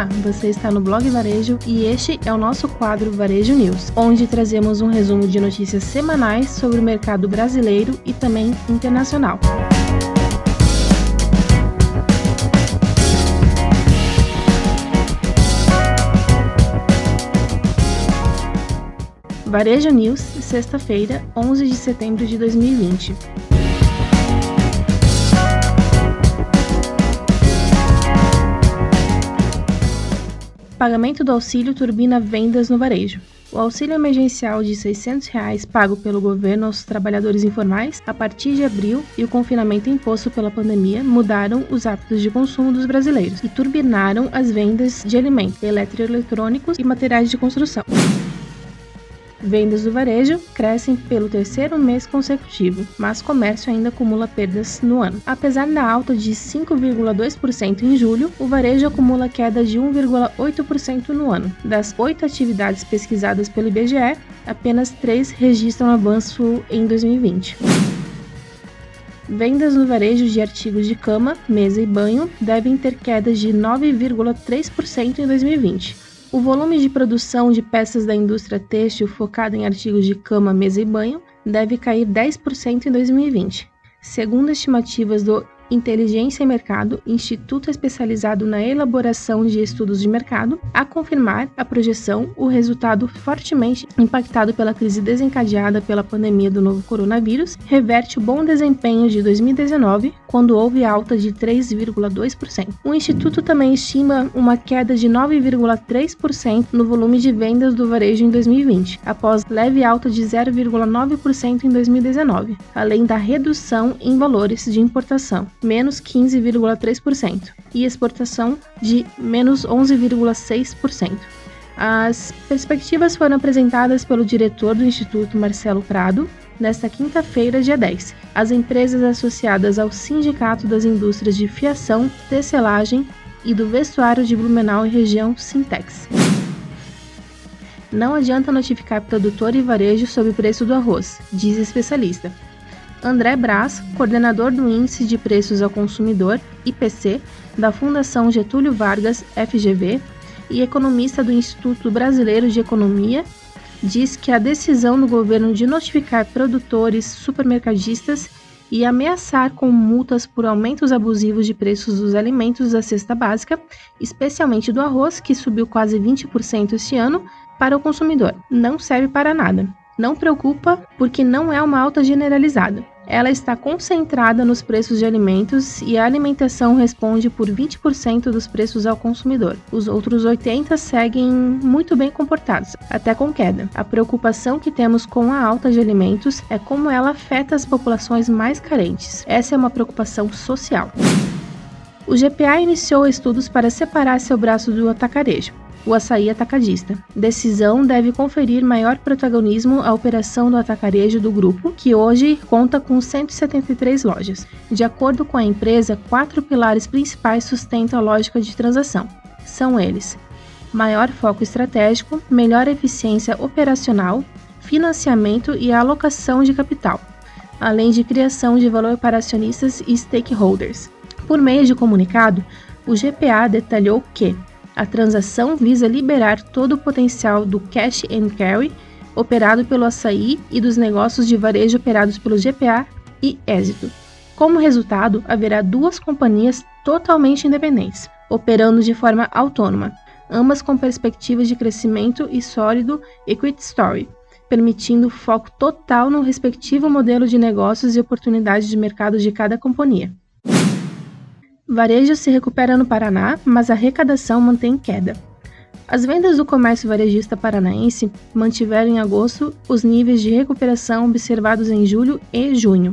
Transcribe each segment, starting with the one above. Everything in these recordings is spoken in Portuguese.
Olá, você está no Blog Varejo e este é o nosso quadro Varejo News, onde trazemos um resumo de notícias semanais sobre o mercado brasileiro e também internacional. Varejo News, sexta-feira, 11 de setembro de 2020. Pagamento do auxílio turbina vendas no varejo. O auxílio emergencial de 600 reais pago pelo governo aos trabalhadores informais a partir de abril e o confinamento imposto pela pandemia mudaram os hábitos de consumo dos brasileiros e turbinaram as vendas de alimentos, eletroeletrônicos e materiais de construção. Vendas do varejo crescem pelo terceiro mês consecutivo, mas comércio ainda acumula perdas no ano. Apesar da alta de 5,2% em julho, o varejo acumula queda de 1,8% no ano. Das oito atividades pesquisadas pelo IBGE, apenas três registram avanço em 2020. Vendas no varejo de artigos de cama, mesa e banho devem ter quedas de 9,3% em 2020 o volume de produção de peças da indústria têxtil focada em artigos de cama, mesa e banho deve cair 10% em 2020, segundo estimativas do Inteligência e Mercado, instituto especializado na elaboração de estudos de mercado, a confirmar a projeção, o resultado fortemente impactado pela crise desencadeada pela pandemia do novo coronavírus, reverte o bom desempenho de 2019, quando houve alta de 3,2%. O instituto também estima uma queda de 9,3% no volume de vendas do varejo em 2020, após leve alta de 0,9% em 2019, além da redução em valores de importação menos 15,3%, e exportação de menos 11,6%. As perspectivas foram apresentadas pelo diretor do Instituto Marcelo Prado nesta quinta-feira, dia 10. As empresas associadas ao Sindicato das Indústrias de Fiação, Tecelagem e do Vestuário de Blumenau e região Sintex. Não adianta notificar produtor e varejo sobre o preço do arroz, diz especialista. André Braz, coordenador do Índice de Preços ao Consumidor, IPC, da Fundação Getúlio Vargas, FGV, e economista do Instituto Brasileiro de Economia, diz que a decisão do governo de notificar produtores supermercadistas e ameaçar com multas por aumentos abusivos de preços dos alimentos da cesta básica, especialmente do arroz, que subiu quase 20% este ano, para o consumidor, não serve para nada. Não preocupa porque não é uma alta generalizada. Ela está concentrada nos preços de alimentos e a alimentação responde por 20% dos preços ao consumidor. Os outros 80 seguem muito bem comportados, até com queda. A preocupação que temos com a alta de alimentos é como ela afeta as populações mais carentes. Essa é uma preocupação social. O GPA iniciou estudos para separar seu braço do atacarejo o açaí atacadista. Decisão deve conferir maior protagonismo à operação do atacarejo do grupo, que hoje conta com 173 lojas. De acordo com a empresa, quatro pilares principais sustentam a lógica de transação. São eles: maior foco estratégico, melhor eficiência operacional, financiamento e alocação de capital, além de criação de valor para acionistas e stakeholders. Por meio de comunicado, o GPA detalhou que a transação visa liberar todo o potencial do cash and carry operado pelo Açaí e dos negócios de varejo operados pelo GPA e Êxito. Como resultado, haverá duas companhias totalmente independentes, operando de forma autônoma, ambas com perspectivas de crescimento e sólido equity story, permitindo foco total no respectivo modelo de negócios e oportunidades de mercado de cada companhia. Varejo se recupera no Paraná, mas a arrecadação mantém queda. As vendas do comércio varejista paranaense mantiveram em agosto os níveis de recuperação observados em julho e junho,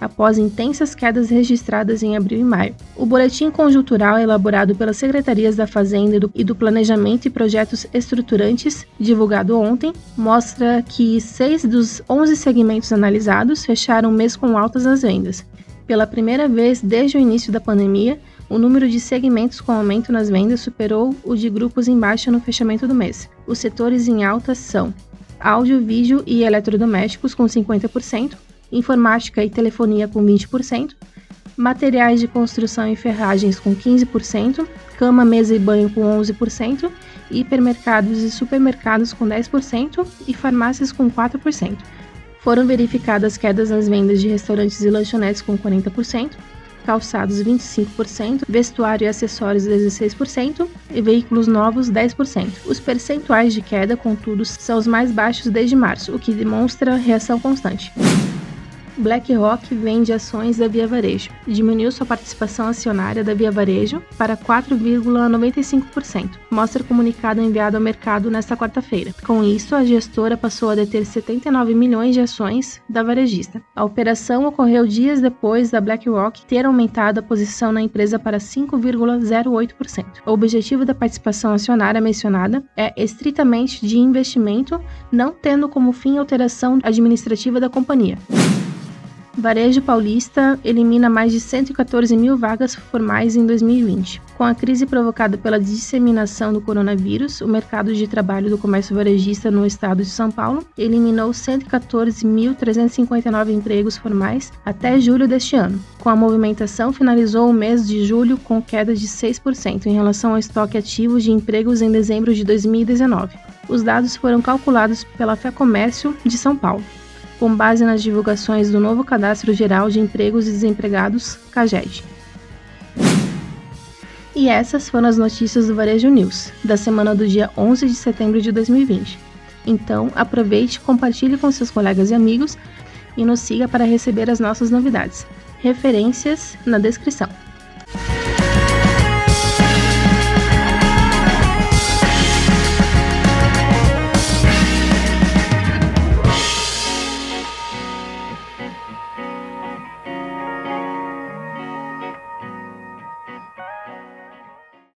após intensas quedas registradas em abril e maio. O boletim conjuntural elaborado pelas secretarias da Fazenda e do Planejamento e Projetos Estruturantes, divulgado ontem, mostra que seis dos 11 segmentos analisados fecharam o mês com altas nas vendas, pela primeira vez desde o início da pandemia, o número de segmentos com aumento nas vendas superou o de grupos em baixa no fechamento do mês. Os setores em alta são áudio, vídeo e eletrodomésticos com 50%, informática e telefonia com 20%, materiais de construção e ferragens com 15%, cama, mesa e banho com 11%, hipermercados e supermercados com 10% e farmácias com 4%. Foram verificadas quedas nas vendas de restaurantes e lanchonetes com 40%, calçados 25%, vestuário e acessórios 16% e veículos novos 10%. Os percentuais de queda, contudo, são os mais baixos desde março, o que demonstra reação constante. BlackRock vende ações da Via Varejo. Diminuiu sua participação acionária da Via Varejo para 4,95%, mostra comunicado enviado ao mercado nesta quarta-feira. Com isso, a gestora passou a deter 79 milhões de ações da varejista. A operação ocorreu dias depois da BlackRock ter aumentado a posição na empresa para 5,08%. O objetivo da participação acionária mencionada é estritamente de investimento, não tendo como fim alteração administrativa da companhia. Varejo Paulista elimina mais de 114 mil vagas formais em 2020. Com a crise provocada pela disseminação do coronavírus, o mercado de trabalho do comércio varejista no estado de São Paulo eliminou 114.359 empregos formais até julho deste ano. Com a movimentação, finalizou o mês de julho com queda de 6% em relação ao estoque ativo de empregos em dezembro de 2019. Os dados foram calculados pela Fé Comércio de São Paulo com base nas divulgações do novo Cadastro Geral de Empregos e Desempregados, CAGED. E essas foram as notícias do Varejo News, da semana do dia 11 de setembro de 2020. Então, aproveite, compartilhe com seus colegas e amigos e nos siga para receber as nossas novidades. Referências na descrição.